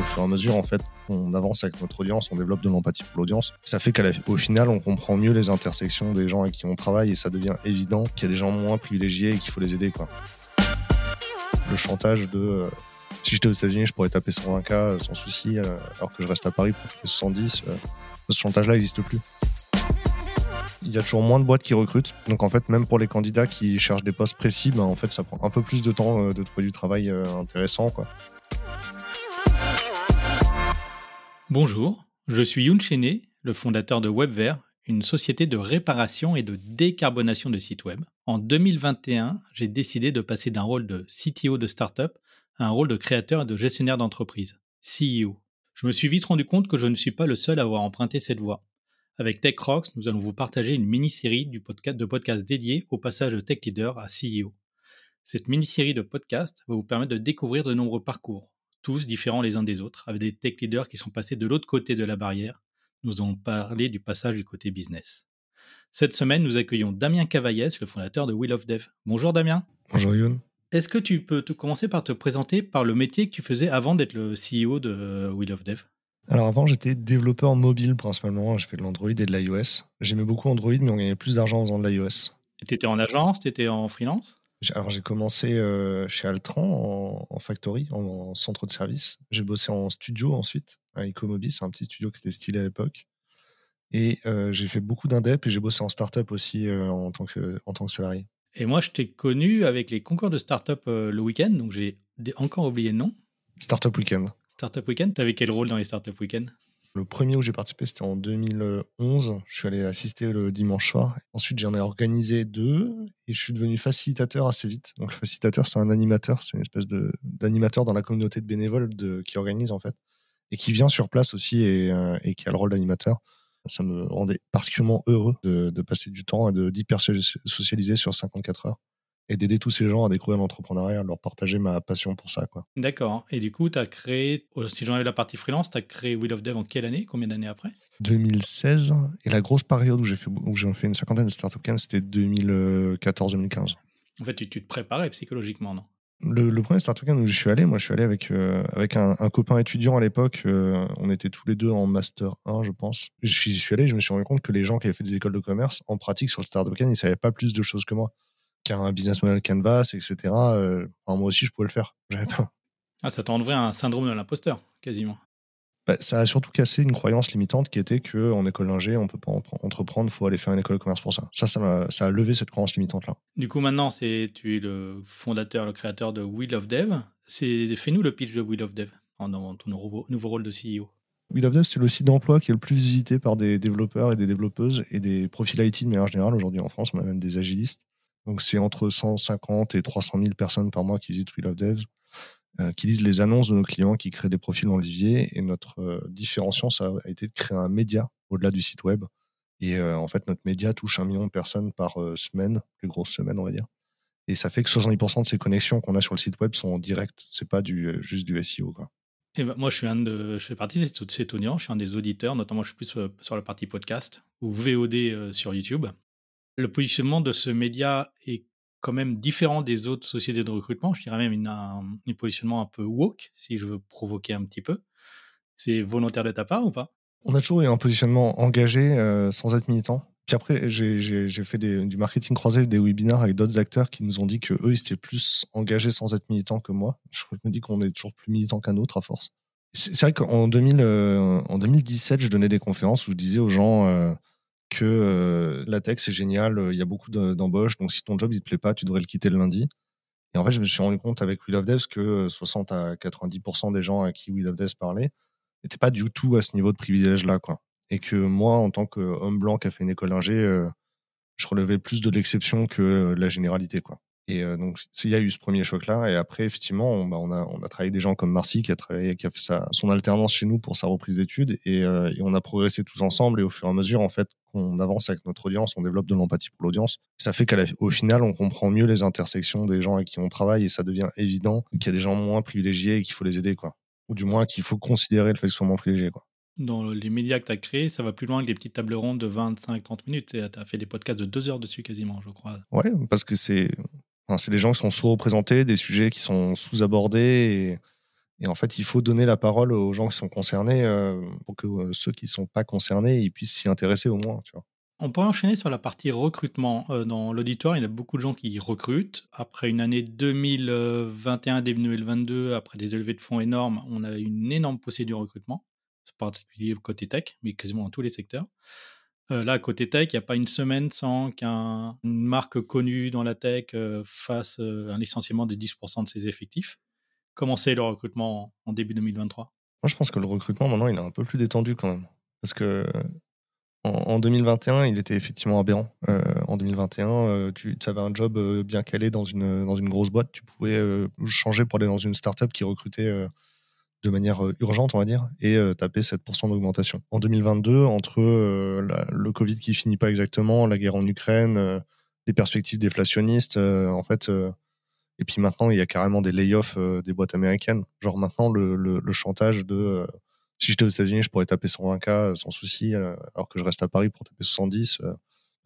qu'au fur et à mesure, en fait, on avance avec notre audience, on développe de l'empathie pour l'audience. Ça fait qu'au final, on comprend mieux les intersections des gens avec qui on travaille et ça devient évident qu'il y a des gens moins privilégiés et qu'il faut les aider. Le chantage de euh, si j'étais aux États-Unis, je pourrais taper 120K euh, sans souci, euh, alors que je reste à Paris pour taper 70. ce chantage-là n'existe plus. Il y a toujours moins de boîtes qui recrutent. Donc en fait, même pour les candidats qui cherchent des postes précis, ben, en fait, ça prend un peu plus de temps de trouver du travail intéressant. Quoi. Bonjour, je suis Youn Chené, le fondateur de WebVer, une société de réparation et de décarbonation de sites web. En 2021, j'ai décidé de passer d'un rôle de CTO de startup à un rôle de créateur et de gestionnaire d'entreprise, CEO. Je me suis vite rendu compte que je ne suis pas le seul à avoir emprunté cette voie. Avec TechRox, nous allons vous partager une mini-série de podcasts dédiés au passage de tech leader à CEO. Cette mini-série de podcasts va vous permettre de découvrir de nombreux parcours, tous différents les uns des autres, avec des tech leaders qui sont passés de l'autre côté de la barrière. Nous allons parler du passage du côté business. Cette semaine, nous accueillons Damien Cavaillès, le fondateur de Wheel of Dev. Bonjour Damien. Bonjour Youn. Est-ce que tu peux te commencer par te présenter par le métier que tu faisais avant d'être le CEO de Wheel of Dev? Alors avant, j'étais développeur mobile principalement. Je fais de l'Android et de l'iOS. J'aimais beaucoup Android, mais on gagnait plus d'argent en faisant de l'iOS. Tu étais en agence Tu étais en freelance? Alors j'ai commencé euh, chez Altran en, factory, en, centre de service. J'ai bossé en studio ensuite à Ecomobi, c'est un petit studio qui était stylé à l'époque. Et euh, j'ai fait beaucoup d'indep et j'ai bossé en startup aussi euh, en, tant que, en tant que salarié. Et moi, je t'ai connu avec les concours de startup le week-end, donc j'ai encore oublié le nom. Startup Weekend. Startup Weekend, tu avais quel rôle dans les Startup Weekend? Le premier où j'ai participé, c'était en 2011. Je suis allé assister le dimanche soir. Ensuite, j'en ai organisé deux et je suis devenu facilitateur assez vite. Donc, facilitateur, c'est un animateur. C'est une espèce d'animateur dans la communauté de bénévoles de, qui organise, en fait, et qui vient sur place aussi et, euh, et qui a le rôle d'animateur. Ça me rendait particulièrement heureux de, de passer du temps et d'hyper socialiser sur 54 heures et d'aider tous ces gens à découvrir l'entrepreneuriat, à leur partager ma passion pour ça. quoi. D'accord. Et du coup, tu as créé, oh, si j'enlève la partie freelance, tu as créé Wheel of Dev en quelle année? Combien d'années après? 2016. Et la grosse période où j'ai fait, où fait une cinquantaine de startups c'était 2014-2015. En fait, tu, te préparais psychologiquement, non? Le, premier Startup où je suis allé, moi je suis allé avec, euh, avec un, copain étudiant à l'époque, euh, on était tous les deux en Master 1 je pense. Je suis, suis allé, je me suis rendu compte que les gens qui avaient fait des écoles de commerce, en pratique sur le Startup ils savaient pas plus de choses que moi car un business model canvas, etc. Euh, moi aussi, je pouvais le faire. Ah, ça t'enlèverait un syndrome de l'imposteur, quasiment. Bah, ça a surtout cassé une croyance limitante qui était qu'en école d'ingé, on peut pas entreprendre, il faut aller faire une école de commerce pour ça. Ça, ça a, ça a levé cette croyance limitante-là. Du coup, maintenant, c'est tu es le fondateur, le créateur de Wheel of Dev. Fais-nous le pitch de Wheel of Dev dans ton nouveau, nouveau rôle de CEO. Wheel of Dev, c'est le site d'emploi qui est le plus visité par des développeurs et des développeuses et des profils IT de manière générale. Aujourd'hui en France, on a même des agilistes. Donc c'est entre 150 et 300 000 personnes par mois qui visitent We Love Devs, euh, qui lisent les annonces de nos clients, qui créent des profils dans l'Olivier. Et notre euh, différenciation, ça a été de créer un média au-delà du site web. Et euh, en fait, notre média touche un million de personnes par semaine, les grosses semaines, on va dire. Et ça fait que 70% de ces connexions qu'on a sur le site web sont en direct. C'est pas du, juste du SEO, quoi. Et ben, moi, je suis un de, je fais partie de cet audience. Je suis un des auditeurs, notamment, je suis plus sur la partie podcast ou VOD sur YouTube le positionnement de ce média est quand même différent des autres sociétés de recrutement. Je dirais même un, un positionnement un peu woke, si je veux provoquer un petit peu. C'est volontaire de ta part ou pas? On a toujours eu un positionnement engagé euh, sans être militant. Puis après, j'ai fait du marketing croisé, des webinaires avec d'autres acteurs qui nous ont dit que eux, ils étaient plus engagés sans être militants que moi. Je me dis qu'on est toujours plus militant qu'un autre à force. C'est vrai qu'en 2017, euh, je donnais des conférences où je disais aux gens, euh, que euh, la tech c'est génial, il y a beaucoup d'embauches, donc si ton job il te plaît pas, tu devrais le quitter le lundi. Et en fait, je me suis rendu compte avec We Love Devs que 60 à 90% des gens à qui We Love Devs parlait n'étaient pas du tout à ce niveau de privilège là, quoi. Et que moi, en tant qu'homme blanc qui a fait une école d'ingé, euh, je relevais plus de l'exception que la généralité, quoi. Et euh, donc, il y a eu ce premier choc-là. Et après, effectivement, on, bah, on, a, on a travaillé des gens comme Marcy qui a travaillé, qui a fait sa, son alternance chez nous pour sa reprise d'études. Euh, et, on a progressé tous ensemble. Et au fur et à mesure, en fait, qu'on avance avec notre audience, on développe de l'empathie pour l'audience. Ça fait qu'au final, on comprend mieux les intersections des gens avec qui on travaille. Et ça devient évident qu'il y a des gens moins privilégiés et qu'il faut les aider, quoi. Ou du moins qu'il faut considérer le fait qu'ils soient moins privilégiés, quoi dans les médias que tu as créés, ça va plus loin que les petites tables rondes de 25-30 minutes. Tu as fait des podcasts de deux heures dessus quasiment, je crois. Ouais, parce que c'est c'est des gens qui sont sous-représentés, des sujets qui sont sous-abordés Et en fait, il faut donner la parole aux gens qui sont concernés pour que ceux qui ne sont pas concernés puissent s'y intéresser au moins. On pourrait enchaîner sur la partie recrutement. dans l'auditoire, il y a beaucoup de gens qui recrutent. Après une année 2021, début 2022, après des élevées de fonds énormes, on a une énorme poussée du recrutement, en particulier côté tech, mais quasiment dans tous les secteurs. là, côté tech, il n'y a pas une semaine sans qu'une marque connue dans la tech fasse un licenciement de 10% de ses effectifs. Comment c'est le recrutement en début 2023 Moi, je pense que le recrutement, maintenant, il est un peu plus détendu quand même. Parce que en, 2021, il était effectivement aberrant. Euh, en 2021, euh, tu avais un job euh, bien calé dans une, dans une grosse boîte. Tu pouvais changer pour aller dans une startup qui recrutait de manière urgente, on va dire, et taper 7% d'augmentation. En 2022, entre le Covid qui finit pas exactement, la guerre en Ukraine, les perspectives déflationnistes, en fait, et puis maintenant, il y a carrément des layoffs des boîtes américaines. Genre maintenant, le, chantage de si j'étais aux États-Unis, je pourrais taper 120K euh, sans souci, euh, alors que je reste à Paris pour taper 70. Euh,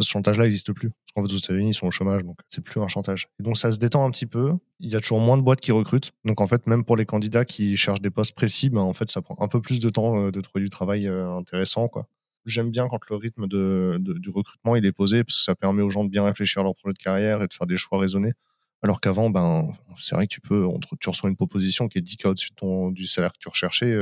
ce chantage-là n'existe plus. Parce qu'en fait, aux États-Unis, ils sont au chômage, donc c'est plus un chantage. Et donc, ça se détend un petit peu. Il y a toujours moins de boîtes qui recrutent. Donc, en fait, même pour les candidats qui cherchent des postes précis, ben, en fait, ça prend un peu plus de temps de trouver du travail intéressant, quoi. J'aime bien quand le rythme du recrutement est posé, parce que ça permet aux gens de bien réfléchir à leur projet de carrière et de faire des choix raisonnés. Alors qu'avant, ben, c'est vrai que tu peux, tu reçois une proposition qui est 10K au-dessus de ton, du salaire que tu recherchais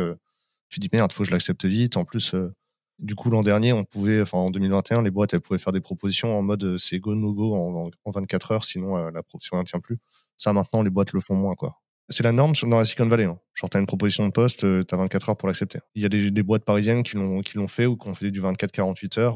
tu dis merde, faut que je l'accepte vite. En plus, euh, du coup, l'an dernier, on pouvait, enfin en 2021, les boîtes elles pouvaient faire des propositions en mode euh, c'est go no go en, 24 heures, sinon euh, la proposition ne tient plus. Ça, maintenant, les boîtes le font moins, quoi. C'est la norme dans la Silicon Valley. Hein. Genre, t'as une proposition de poste, tu t'as 24 heures pour l'accepter. Il y a des, boîtes parisiennes qui l'ont, qui l'ont fait ou qui ont fait du 24-48 heures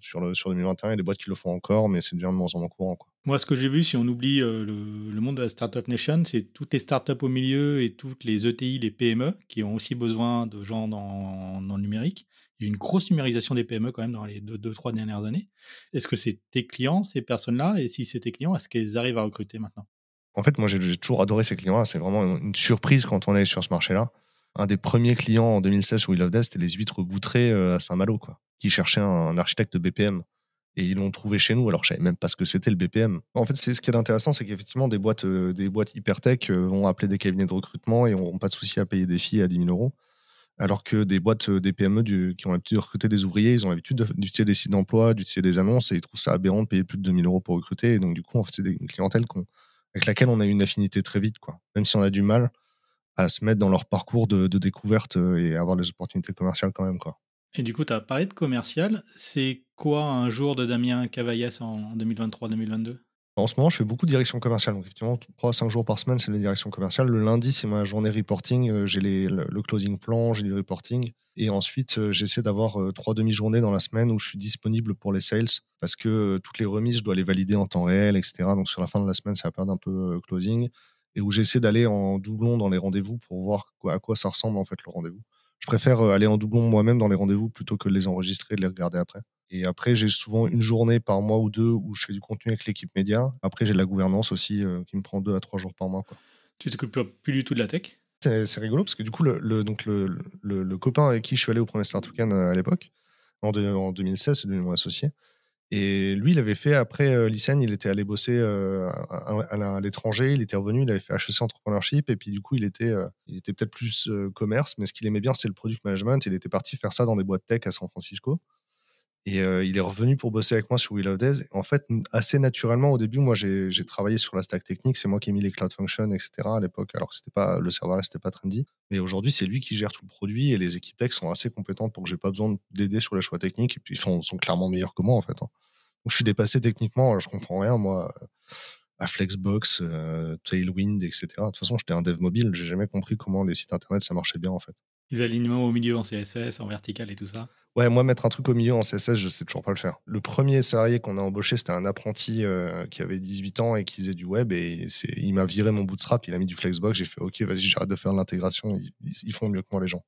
sur, le, sur 2021. Il y a des boîtes qui le font encore, mais c'est devient de moins en moins courant. Moi, ce que j'ai vu, si on oublie le, le, monde de la Startup Nation, c'est toutes les startups au milieu et toutes les ETI, les PME, qui ont aussi besoin de gens dans, le numérique. Il y a une grosse numérisation des PME quand même dans les deux, deux trois dernières années. Est-ce que c'est tes clients, ces personnes-là? Et si c'est tes clients, est-ce qu'elles arrivent à recruter maintenant? En fait, moi, j'ai toujours adoré ces clients-là. C'est vraiment une surprise quand on est sur ce marché-là. Un des premiers clients en 2016 où We Love Dev, c'était les huîtres boutrées euh, à Saint-Malo, quoi, qui cherchaient un, architecte de BPM. Et ils l'ont trouvé chez nous, alors je savais même pas ce que c'était le BPM. En fait, ce qui est intéressant, c'est qu'effectivement, des boîtes, euh, des boîtes hyper tech euh, vont appeler des cabinets de recrutement et n'auront pas de souci à payer des filles à 10 000 euros. Alors que des boîtes, des PME qui ont l'habitude de recruter des ouvriers, ils ont l'habitude d'utiliser des sites d'emploi, d'utiliser des annonces et ils trouvent ça aberrant de payer plus de 2000 euros pour recruter. Et donc, du coup, en fait, c'est une clientèle qu'on avec laquelle on a une affinité très vite, quoi. Même si on a du mal à se mettre dans leur parcours de, découverte euh, et avoir des opportunités commerciales quand même. Et du coup, tu as parlé de commercial. C'est quoi un jour de Damien Cavaillès en 2023-2022 en ce moment, je fais beaucoup de direction commerciale. Donc, effectivement, 3 à 5 jours par semaine, c'est la direction commerciale. Le lundi, c'est ma journée reporting. Euh, j'ai le, closing plan, j'ai du reporting. Et ensuite, euh, j'essaie d'avoir euh, trois demi-journées dans la semaine où je suis disponible pour les sales parce que toutes les remises, je dois les valider en temps réel, etc. Donc, sur la fin de la semaine, ça va perdre un peu closing. Et où j'essaie d'aller en doublon dans les rendez-vous pour voir à quoi ça ressemble, en fait, le rendez-vous. Je préfère aller en doublon moi-même dans les rendez-vous plutôt que de les enregistrer et de les regarder après. Et après, j'ai souvent une journée par mois ou deux où je fais du contenu avec l'équipe média. Après, j'ai de la gouvernance aussi euh, qui me prend deux à trois jours par mois. Quoi. Tu t'occupes plus du tout de la tech? C'est, rigolo parce que du coup, le, donc le, le, copain avec qui je suis allé au premier Startup Can euh, à l'époque, en, en 2016, c'est devenu mon associé. Et lui, il avait fait après euh, il était allé bosser euh, à, l'étranger, il était revenu, il avait fait HEC Entrepreneurship, et puis du coup, il était, il était peut-être plus commerce, mais ce qu'il aimait bien, c'est le product management. Il était parti faire ça dans des boîtes tech à San Francisco. Et euh, il est revenu pour bosser avec moi sur We of Devs. En fait, assez naturellement, au début, moi, j'ai travaillé sur la stack technique. C'est moi qui ai mis les cloud functions, etc. à l'époque, alors c'était pas le serveur c'était pas trendy. Mais aujourd'hui, c'est lui qui gère tout le produit et les équipes tech sont assez compétentes pour que j'ai pas besoin d'aider sur les choix techniques. Et puis, ils sont, sont clairement meilleurs que moi, en fait. Hein. Donc, je suis dépassé techniquement. Je comprends rien, moi, à Flexbox, euh, Tailwind, etc. De toute façon, j'étais un dev mobile. J'ai jamais compris comment les sites internet ça marchait bien, en fait. Les alignements au milieu en CSS, en vertical et tout ça Ouais, moi, mettre un truc au milieu en CSS, je sais toujours pas le faire. Le premier salarié qu'on a embauché, c'était un apprenti euh, qui avait 18 ans et qui faisait du web. Et il m'a viré mon bootstrap, il a mis du Flexbox. J'ai fait OK, vas-y, j'arrête de faire l'intégration. Ils, font mieux que moi, les gens.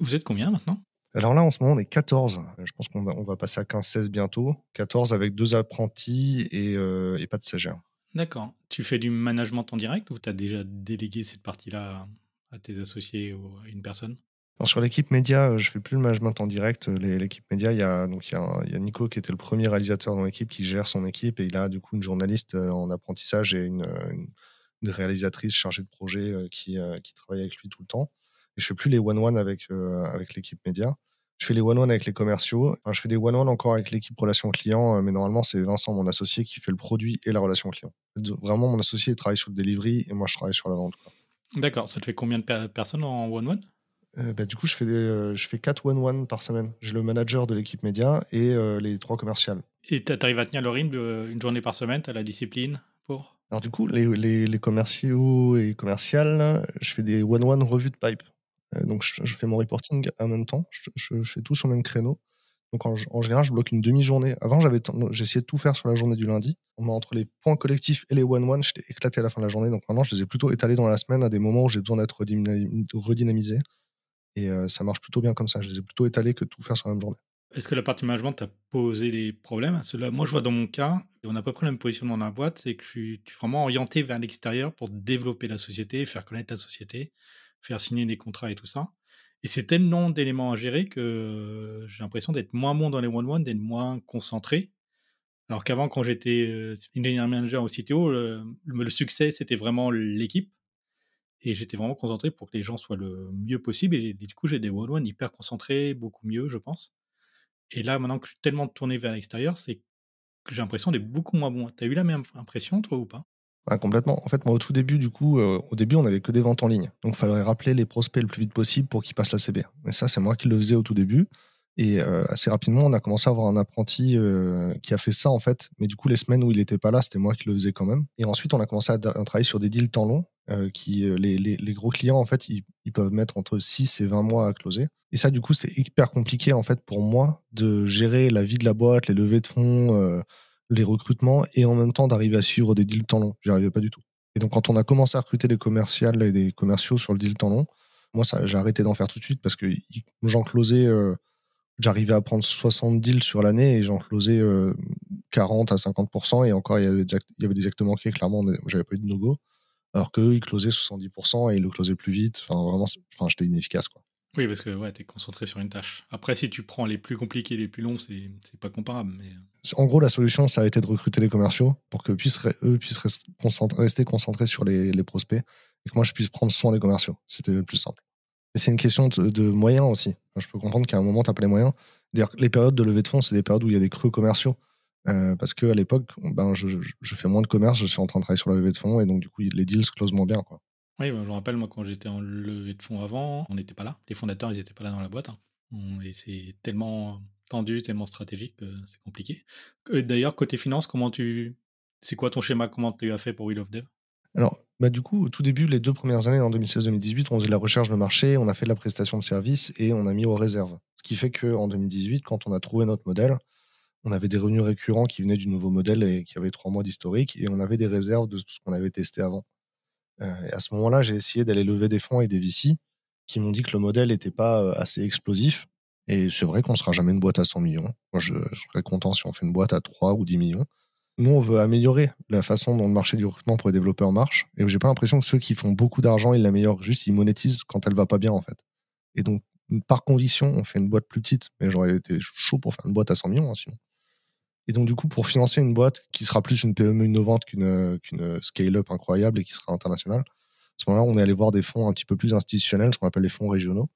Vous êtes combien maintenant? Alors là, en ce moment, on est 14. Je pense qu'on va, on va passer à 15-16 bientôt. 14 avec deux apprentis et, euh, et pas de stagiaires. D'accord. Tu fais du management en direct ou tu as déjà délégué cette partie-là à tes associés ou à une personne? Sur l'équipe média, euh, je fais plus le management en direct. Euh, l'équipe média, il y a Nico qui était le premier réalisateur dans l'équipe qui gère son équipe et il a du coup une journaliste euh, en apprentissage et une, réalisatrice chargée de projet qui, travaille avec lui tout le temps. Et je fais plus les one-one avec, avec l'équipe média. Je fais les one-one avec les commerciaux. je fais des one-one encore avec l'équipe relation client, mais normalement, c'est Vincent, mon associé, qui fait le produit et la relation client. Vraiment, mon associé travaille sur le delivery et moi, je travaille sur la vente. D'accord. Ça te fait combien de personnes en one-one? Euh, bah, du coup, je fais, des, je fais 4 one-one par semaine. J'ai le manager de l'équipe média et les trois commerciales. Et tu arrives à tenir le rythme une journée par semaine? Tu as la discipline pour? Alors, du coup, les, les, les commerciaux et commerciales, je fais des one-one revues de pipe. Euh, donc, je, fais mon reporting en même temps. Je, fais tout sur le même créneau. Donc, en, général, je bloque une demi-journée. Avant, j'avais j'essayais de tout faire sur la journée du lundi. Entre les points collectifs et les one-one, j'étais éclaté à la fin de la journée. Donc, maintenant, je les ai plutôt étalés dans la semaine à des moments où j'ai besoin d'être redynamisé. Et euh, ça marche plutôt bien comme ça. Je les ai plutôt étalés que tout faire sur la même journée. Est-ce que la partie management t'a posé des problèmes? Moi, je vois dans mon cas, on a à peu près la même position dans la boîte, c'est que je suis, vraiment orienté vers l'extérieur pour développer la société, faire connaître la société, faire signer des contrats et tout ça. Et c'est tellement d'éléments à gérer que j'ai l'impression d'être moins bon dans les one-one, d'être moins concentré. Alors qu'avant, quand j'étais euh, engineer manager au CTO, le, succès, c'était vraiment l'équipe. Et j'étais vraiment concentré pour que les gens soient le mieux possible. Et, du coup, j'ai des one-one hyper concentrés, beaucoup mieux, je pense. Et là, maintenant que je suis tellement tourné vers l'extérieur, c'est que j'ai l'impression d'être beaucoup moins bon. Tu as eu la même impression, toi, ou pas? Complètement. En fait, moi, au tout début, du coup, euh, au début, on n'avait que des ventes en ligne. Donc, il fallait rappeler les prospects le plus vite possible pour qu'ils passent la CB. Et ça, c'est moi qui le faisais au tout début. Et euh, assez rapidement, on a commencé à avoir un apprenti euh, qui a fait ça, en fait. Mais du coup, les semaines où il n'était pas là, c'était moi qui le faisais quand même. Et ensuite, on a commencé à, travailler sur des deals temps long. qui, les, les, gros clients, en fait, ils, ils, peuvent mettre entre 6 et 20 mois à closer. Et ça, du coup, c'est hyper compliqué, en fait, pour moi, de gérer la vie de la boîte, les levées de fonds, les recrutements, et en même temps d'arriver à suivre des deals temps long. J'y arrivais pas du tout. Et donc, quand on a commencé à recruter des commerciales et des commerciaux sur le deal temps long, moi, j'ai arrêté d'en faire tout de suite parce que j'en closais, euh, j'arrivais à prendre 60 deals sur l'année et j'en closais 40 euh, à 50%. Et encore, il y avait il y avait des actes manqués, clairement, j'avais pas eu de no-go. Alors qu'eux, ils closaient 70% et ils le closaient plus vite. Enfin, vraiment, enfin, j'étais inefficace, quoi. Oui, parce que ouais, tu es concentré sur une tâche. Après, si tu prends les plus compliqués, les plus longs, c'est pas comparable. Mais... En gros, la solution, ça a été de recruter les commerciaux pour qu'eux puissent, eux puissent rester concentrés sur les, prospects et que moi, je puisse prendre soin des commerciaux. C'était plus simple. Mais c'est une question de, moyens aussi. je peux comprendre qu'à un moment, tu n'as pas les moyens. D'ailleurs, les périodes de levée de fonds, c'est des périodes où il y a des creux commerciaux. Euh, parce qu'à l'époque, ben, je, fais moins de commerce, je suis en train de travailler sur la levée de fonds et donc, du coup, les deals se closent moins bien. Oui, bah, je me rappelle, moi, quand j'étais en levée de fonds avant, on n'était pas là. Les fondateurs, ils n'étaient pas là dans la boîte. Hein. C'est tellement tendu, tellement stratégique que c'est compliqué. D'ailleurs, côté finance, comment tu. C'est quoi ton schéma? Comment tu as fait pour Wheel of Dev? Alors, bah, du coup, au tout début, les deux premières années, en 2016-2018, on faisait la recherche de marché, on a fait de la prestation de services et on a mis aux réserves. Ce qui fait qu'en 2018, quand on a trouvé notre modèle, on avait des revenus récurrents qui venaient du nouveau modèle et qui avaient trois mois d'historique et on avait des réserves de tout ce qu'on avait testé avant. Euh, et à ce moment-là, j'ai essayé d'aller lever des fonds avec des VC qui m'ont dit que le modèle n'était pas euh, assez explosif. Et c'est vrai qu'on ne sera jamais une boîte à 100 millions. Moi, je, serais content si on fait une boîte à 3 ou 10 millions. Nous, on veut améliorer la façon dont le marché du recrutement pour les développeurs marche. Et j'ai pas l'impression que ceux qui font beaucoup d'argent, ils l'améliorent. Juste, ils monétisent quand elle va pas bien, en fait. Et donc, par condition, on fait une boîte plus petite. Mais j'aurais été chaud pour faire une boîte à 100 millions, hein, sinon. Et donc, du coup, pour financer une boîte qui sera plus une PME innovante qu'une qu'une scale-up incroyable et qui sera internationale, à ce moment-là, on est allé voir des fonds un petit peu plus institutionnels, ce qu'on appelle les fonds régionaux.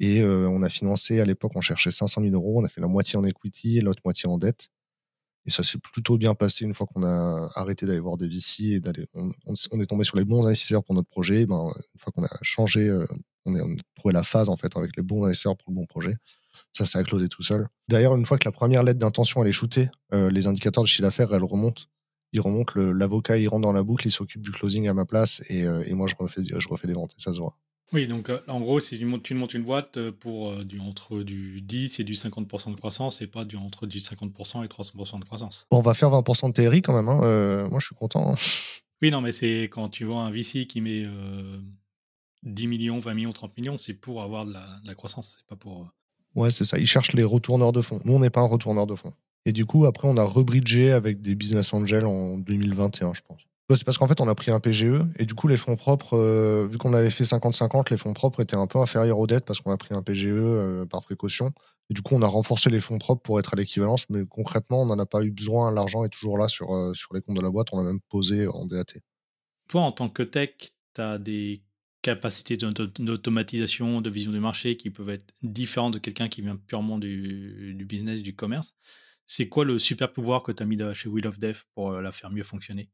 Et euh, on a financé, à l'époque, on cherchait 500 000 euros. On a fait la moitié en equity et l'autre moitié en dette. Et ça s'est plutôt bien passé une fois qu'on a arrêté d'aller voir des VC et d'aller. On, est tombé sur les bons investisseurs pour notre projet. Ben, une fois qu'on a changé, euh, on, a trouvé la phase en fait avec les bons investisseurs pour le bon projet. Ça, ça a closé tout seul. D'ailleurs, une fois que la première lettre d'intention elle est shootée, euh, les indicateurs de chiffre d'affaires, elles remontent. Ils remontent, l'avocat, il rentre dans la boucle, il s'occupe du closing à ma place et, euh, et, moi, je refais, je refais des ventes et ça se voit. Oui, donc euh, en gros, si tu montes, tu montes une boîte pour du, entre du 10 et du 50% de croissance et pas du, entre du 50% et 300% de croissance. on va faire 20% de TRI quand même. Hein. moi, je suis content. Hein. Oui, non, mais c'est quand tu vois un VC qui met 10 millions, 20 millions, 30 millions, c'est pour avoir de la, de la croissance, c'est pas pour Ouais, c'est ça. Ils cherchent les retourneurs de fonds. Nous, on n'est pas un retourneur de fonds. Et du coup, après, on a rebridgé avec des business angels en 2021, je pense. C'est parce qu'en fait, on a pris un PGE et du coup, les fonds propres, euh, vu qu'on avait fait 50-50, les fonds propres étaient un peu inférieurs aux dettes parce qu'on a pris un PGE euh, par précaution. Et du coup, on a renforcé les fonds propres pour être à l'équivalence, mais concrètement, on n'en a pas eu besoin. L'argent est toujours là sur, euh, sur les comptes de la boîte. On l'a même posé en DAT. Toi, en tant que tech, tu as des capacités d'automatisation, de vision du marché qui peuvent être différentes de quelqu'un qui vient purement du, business, du commerce. C'est quoi le super pouvoir que tu as mis chez Wheel of Death pour euh, la faire mieux fonctionner?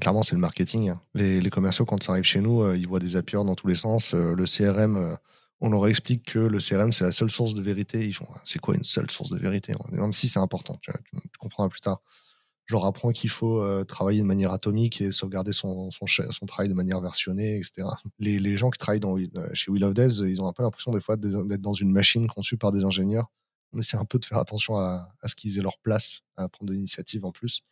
Clairement, c'est le marketing. Hein. Les, commerciaux, quand ils arrivent chez nous, euh, ils voient des appuis dans tous les sens. Euh, le CRM, on leur explique que le CRM, c'est la seule source de vérité. Ils font, c'est quoi une seule source de vérité? Même si c'est important, tu, comprendras plus tard. Je leur apprends qu'il faut travailler de manière atomique et sauvegarder son, son, travail de manière versionnée, etc. Les, les gens qui travaillent dans, chez Wheel of Devs, ils ont un peu l'impression des fois d'être dans une machine conçue par des ingénieurs on essaie un peu de faire attention à, ce qu'ils aient leur place, à prendre de l'initiative en plus.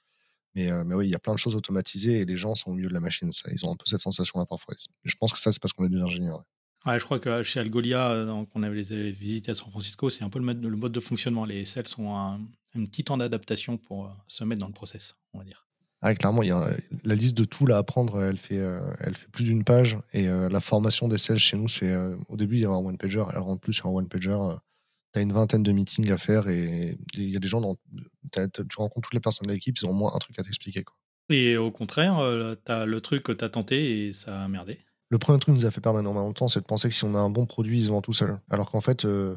Mais, euh, mais oui, il y a plein de choses automatisées et les gens sont au milieu de la machine. Ça, ils ont un peu cette sensation-là parfois. Je pense que ça, c'est parce qu'on est des ingénieurs. Je crois que chez Algolia, euh, qu'on avait visité à San Francisco, c'est un peu le mode, le mode de fonctionnement. Les cells sont un, petit temps d'adaptation pour euh, se mettre dans le process, on va dire. Ah, clairement, il y a, la liste de tout là, à apprendre, elle fait, elle fait plus d'une page. Et la formation des cells chez nous, c'est au début, il y a un one-pager. Elle rentre plus sur un one-pager tu as une vingtaine de meetings à faire et il y a des gens, dans, tu rencontres toutes les personnes de l'équipe, ils ont au moins un truc à t'expliquer. Et au contraire, euh, tu as le truc que tu as tenté et ça a merdé. Le premier truc qui nous a fait perdre énormément de temps, c'est de penser que si on a un bon produit, ils se vendent tout seul. Alors qu'en fait, euh,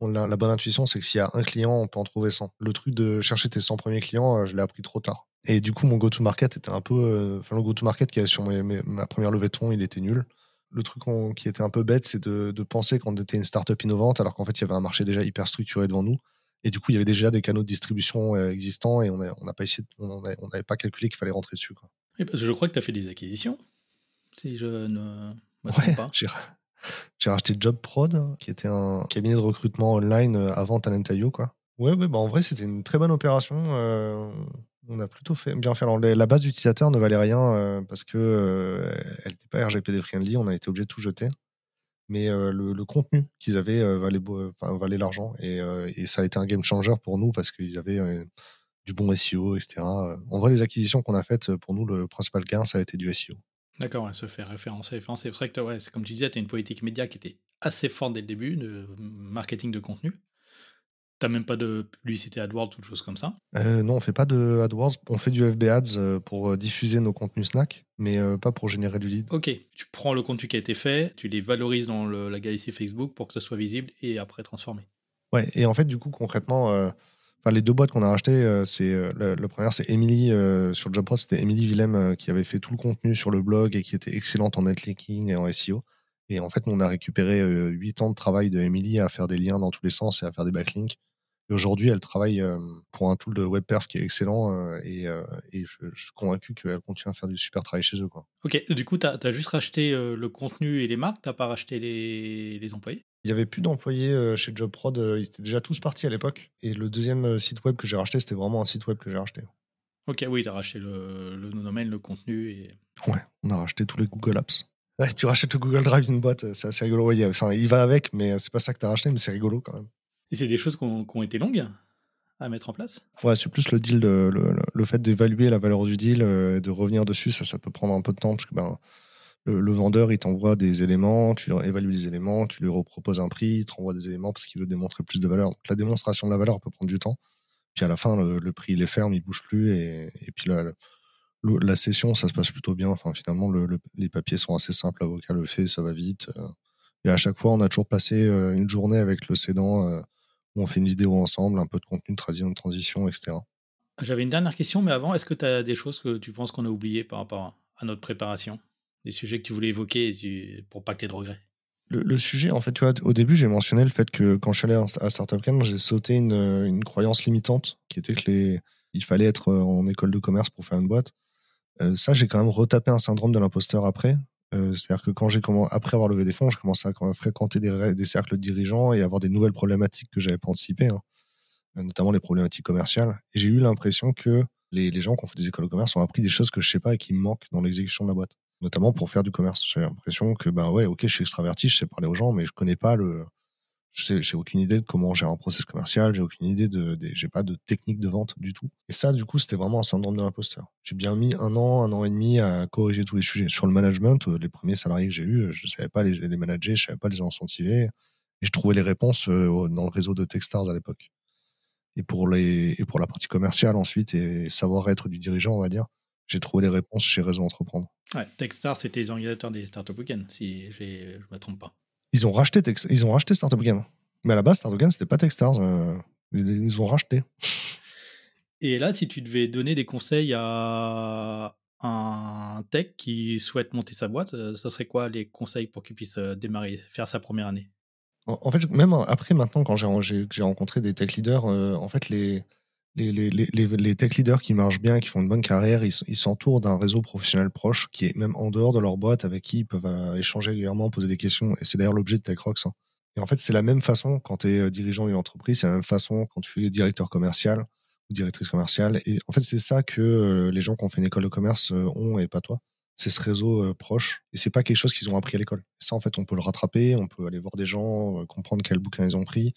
la, bonne intuition, c'est que s'il y a un client, on peut en trouver 100. Le truc de chercher tes 100 premiers clients, euh, je l'ai appris trop tard. Et du coup, mon go-to-market était un peu. Enfin, le go-to-market qui avait sur ma première levée de fonds, il était nul le truc qui était un peu bête, c'est de, penser qu'on était une startup innovante, alors qu'en fait, il y avait un marché déjà hyper structuré devant nous. Et du coup, il y avait déjà des canaux de distribution euh, existants et on n'a pas on n'avait pas calculé qu'il fallait rentrer dessus. Quoi. parce que je crois que tu as fait des acquisitions, si je ne me trompe pas. J'ai racheté JobProd, qui était un cabinet de recrutement online euh, avant Talent.io. Quoi. Ouais, ouais bah en vrai, c'était une très bonne opération. Euh, on a plutôt fait, bien fait. Alors, la base d'utilisateur ne valait rien euh, parce que euh, elle n'était pas RGPD friendly. On a été obligé de tout jeter. Mais le, contenu qu'ils avaient valait, valait l'argent. Et, ça a été un game changer pour nous parce qu'ils avaient du bon SEO, etc. En vrai, les acquisitions qu'on a faites, pour nous, le principal gain, ça a été du SEO. D'accord, ouais, se faire référencer. C'est vrai que, ouais, comme tu disais, tu as une politique média qui était assez forte dès le début, de marketing de contenu. T'as même pas de publicité AdWords ou de choses comme ça? Euh, Non, on fait pas de AdWords. On fait du FB Ads euh, pour euh, diffuser nos contenus snack, mais pas pour générer du lead. Ok, tu prends le contenu qui a été fait, tu les valorises dans la galaxie Facebook pour que ça soit visible et après transformé. Ouais, et en fait, du coup, concrètement, enfin, les deux boîtes qu'on a rachetées, c'est le, premier, c'est Emily sur JobProd, c'était Emily Willem qui avait fait tout le contenu sur le blog et qui était excellente en netlinking et en SEO. Et en fait, on a récupéré 8 ans de travail de Emily à faire des liens dans tous les sens et à faire des backlinks aujourd'hui, elle travaille pour un tool de WebPerf qui est excellent et, je, suis convaincu qu'elle continue à faire du super travail chez eux. Ok, du coup, tu as, juste racheté le contenu et les marques, tu pas racheté les, employés? Il n'y avait plus d'employés chez JobProd, ils étaient déjà tous partis à l'époque. Et le deuxième site web que j'ai racheté, c'était vraiment un site web que j'ai racheté. Ok, oui, tu as racheté le, le domaine, le contenu. Et... Ouais, on a racheté tous les Google Apps. Ouais, tu rachètes le Google Drive d'une boîte, c'est assez rigolo. Ouais, il va avec, mais c'est pas ça que tu as racheté, mais c'est rigolo quand même. Et c'est des choses qui ont, été longues à mettre en place? Ouais, c'est plus le deal, le, le, fait d'évaluer la valeur du deal, euh, de revenir dessus, ça, ça peut prendre un peu de temps parce que ben, le, vendeur, il t'envoie des éléments, tu évalues les éléments, tu lui reproposes un prix, il te renvoie des éléments parce qu'il veut démontrer plus de valeur. La démonstration de la valeur peut prendre du temps. Puis à la fin, le, prix, il est ferme, il bouge plus. Et, puis la, session, ça se passe plutôt bien. Enfin, finalement, les papiers sont assez simples, l'avocat le fait, ça va vite. Euh. Et à chaque fois, on a toujours passé euh, une journée avec le cédant on fait une vidéo ensemble, un peu de contenu de transition, etc. J'avais une dernière question, mais avant, est-ce que tu as des choses que tu penses qu'on a oubliées par rapport à notre préparation? Des sujets que tu voulais évoquer pour pas que tu aies de regrets le, sujet, en fait, tu vois, au début, j'ai mentionné le fait que quand je suis allé à Startup Camp, j'ai sauté une, croyance limitante qui était que les, il fallait être en école de commerce pour faire une boîte. Euh, ça, j'ai quand même retapé un syndrome de l'imposteur après, euh, c'est-à-dire que quand j'ai après avoir levé des fonds, je commençais à fréquenter des, des cercles dirigeants et avoir des nouvelles problématiques que j'avais pas anticipées, hein, euh, notamment les problématiques commerciales. Et j'ai eu l'impression que les, les, gens qui ont fait des écoles de commerce ont appris des choses que je sais pas et qui me manquent dans l'exécution de la boîte, notamment pour faire du commerce. J'ai l'impression que ben ouais, ok, je suis extraverti, je sais parler aux gens, mais je connais pas le je j'ai aucune idée de comment gérer un process commercial, j'ai aucune idée de, j'ai pas de technique de vente du tout. Et ça, du coup, c'était vraiment un syndrome de l'imposteur. J'ai bien mis un an, un an et demi à corriger tous les sujets. Sur le management, euh, les premiers salariés que j'ai eus, je savais pas les, les manager, je savais pas les incentiver. Et je trouvais les réponses euh, dans le réseau de Techstars à l'époque. Et pour les, et pour la partie commerciale ensuite, et savoir être du dirigeant, on va dire, j'ai trouvé les réponses chez Réseau Entreprendre. Ouais, Techstars, c'était les organisateurs des Startup Weekend, si je ne me trompe pas. Ils ont racheté, ils ont racheté Startup Weekend. Mais à la base, Startup Weekend, c'était pas Techstars. Euh, ils, ils ont racheté. Et là, si tu devais donner des conseils à un tech qui souhaite monter sa boîte, euh, ça serait quoi les conseils pour qu'il puisse euh, démarrer, faire sa première année? En, fait, même après, maintenant, quand j'ai rencontré des tech leaders, en fait, les, les, tech leaders qui marchent bien, qui font une bonne carrière, ils s'entourent d'un réseau professionnel proche qui est même en dehors de leur boîte, avec qui ils peuvent euh, échanger régulièrement, poser des questions. Et c'est d'ailleurs l'objet de TechRox. Hein. Et en fait, c'est la même façon quand tu es euh, dirigeant d'une entreprise, c'est la même façon quand tu es directeur commercial ou directrice commerciale. Et en fait, c'est ça que euh, les gens qui ont fait une école de commerce ont et pas toi. C'est ce réseau proche. Et c'est pas quelque chose qu'ils ont appris à l'école. Ça, en fait, on peut le rattraper, on peut aller voir des gens, comprendre quel bouquin ils ont pris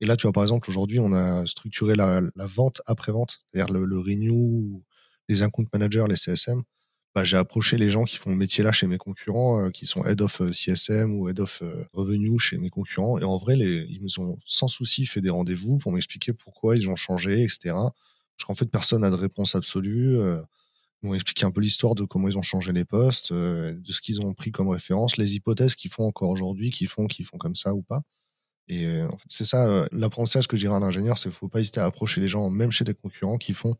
et là, tu vois, par exemple, aujourd'hui, on a structuré la, vente après-vente, c'est-à-dire le, renew, les account managers, les CSM. Bah, j'ai approché les gens qui font le métier là chez mes concurrents, euh, qui sont head of euh, CSM ou head of euh, revenue chez mes concurrents. Et en vrai, les, ils nous ont sans souci fait des rendez-vous pour m'expliquer pourquoi ils ont changé, etc. Parce qu'en fait, personne n'a de réponse absolue. ils m'ont expliqué un peu l'histoire de comment ils ont changé les postes, de ce qu'ils ont pris comme référence, les hypothèses qu'ils font encore aujourd'hui, qui font qu'ils font comme ça ou pas. Et euh, en fait, c'est ça, euh, l'apprentissage que je dirais à un ingénieur, c'est faut pas hésiter à approcher les gens, même chez des concurrents, qui font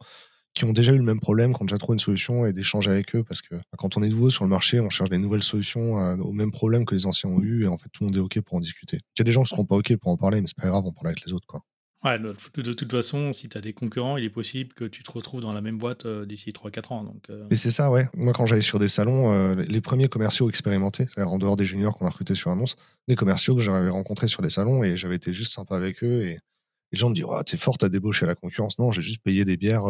qui ont déjà eu le même problème, qui ont déjà trouvé une solution et d'échanger avec eux parce que bah, quand on est nouveau sur le marché, on cherche des nouvelles solutions euh, au même problème que les anciens ont eu et en fait tout le monde est OK pour en discuter. Il y a des gens qui seront pas OK pour en parler, mais c'est pas grave, on parle avec les autres. Quoi. Ouais, de, toute façon, si tu as des concurrents, il est possible que tu te retrouves dans la même boîte euh, d'ici 3-4 ans. Donc, euh. Et c'est ça, ouais. Moi, quand j'allais sur des salons, euh, les premiers commerciaux expérimentés, c'est-à-dire en dehors des juniors qu'on a recrutés sur annonce, les commerciaux que j'avais rencontrés sur des salons et j'avais été juste sympa avec eux. Et les gens me disent oh, T'es fort, t'as débauché la concurrence. Non, j'ai juste payé des bières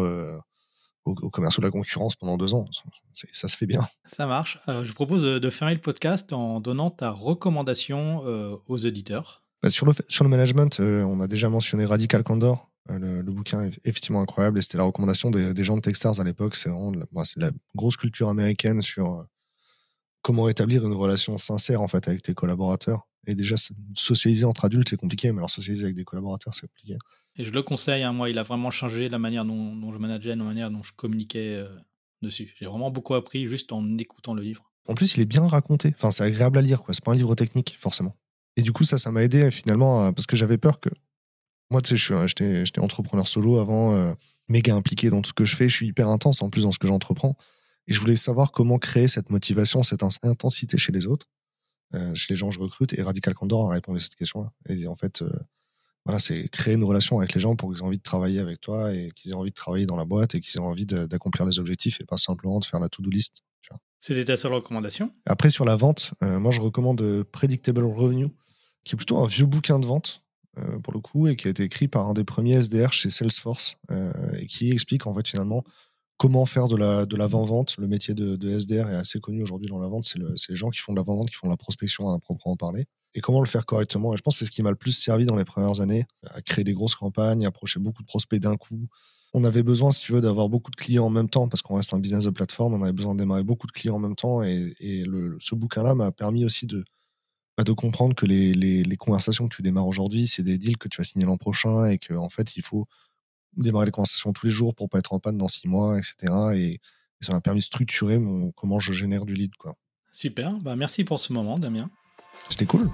aux, commerciaux de la concurrence pendant deux ans. Ça se fait bien. Ça marche. je vous propose de fermer le podcast en donnant ta recommandation aux éditeurs. Bah, sur, le, sur le management, on a déjà mentionné Radical Candor, euh, le, bouquin est effectivement incroyable et c'était la recommandation des, gens de Techstars à l'époque. C'est bah, la grosse culture américaine sur euh, comment établir une relation sincère en fait avec tes collaborateurs. Et déjà, socialiser entre adultes, c'est compliqué, mais alors socialiser avec des collaborateurs, c'est compliqué. Et je le conseille, hein, moi, il a vraiment changé la manière dont, je manageais, la manière dont je communiquais euh, dessus. J'ai vraiment beaucoup appris juste en écoutant le livre. En plus, il est bien raconté. Enfin, c'est agréable à lire, quoi. C'est pas un livre technique, forcément. Et du coup, ça, ça m'a aidé finalement, parce que j'avais peur que moi, tu sais, j'étais entrepreneur solo avant, euh, méga impliqué dans tout ce que je fais. Je suis hyper intense en plus dans ce que j'entreprends. Et je voulais savoir comment créer cette motivation, cette intensité chez les autres, euh, chez les gens que je recrute. Et Radical Condor a répondu à cette question-là. Et en fait, euh, voilà, c'est créer une relation avec les gens pour qu'ils aient envie de travailler avec toi et qu'ils aient envie de travailler dans la boîte et qu'ils aient envie d'accomplir les objectifs et pas simplement de faire la to-do list. C'était ta seule recommandation Après, sur la vente, moi, je recommande Predictable Revenue, qui est plutôt un vieux bouquin de vente euh, pour le coup, et qui a été écrit par un des premiers SDR chez Salesforce, euh, et qui explique en fait finalement comment faire de la de l'avant-vente. Le métier de, SDR est assez connu aujourd'hui dans la vente. C'est le, les gens qui font de l'avant-vente, qui font de la prospection à proprement parler. Et comment le faire correctement? Et je pense que c'est ce qui m'a le plus servi dans les premières années, à créer des grosses campagnes, approcher beaucoup de prospects d'un coup. On avait besoin, si tu veux, d'avoir beaucoup de clients en même temps, parce qu'on reste un business de plateforme. On avait besoin de démarrer beaucoup de clients en même temps. Et, ce bouquin-là m'a permis aussi de, de comprendre que les, les, conversations que tu démarres aujourd'hui, c'est des deals que tu vas signer l'an prochain et qu'en en fait, il faut démarrer les conversations tous les jours pour pas être en panne dans six mois, etc. Et, ça m'a permis de structurer mon, comment je génère du lead. Quoi. Super, bah merci pour ce moment, Damien. C'était cool.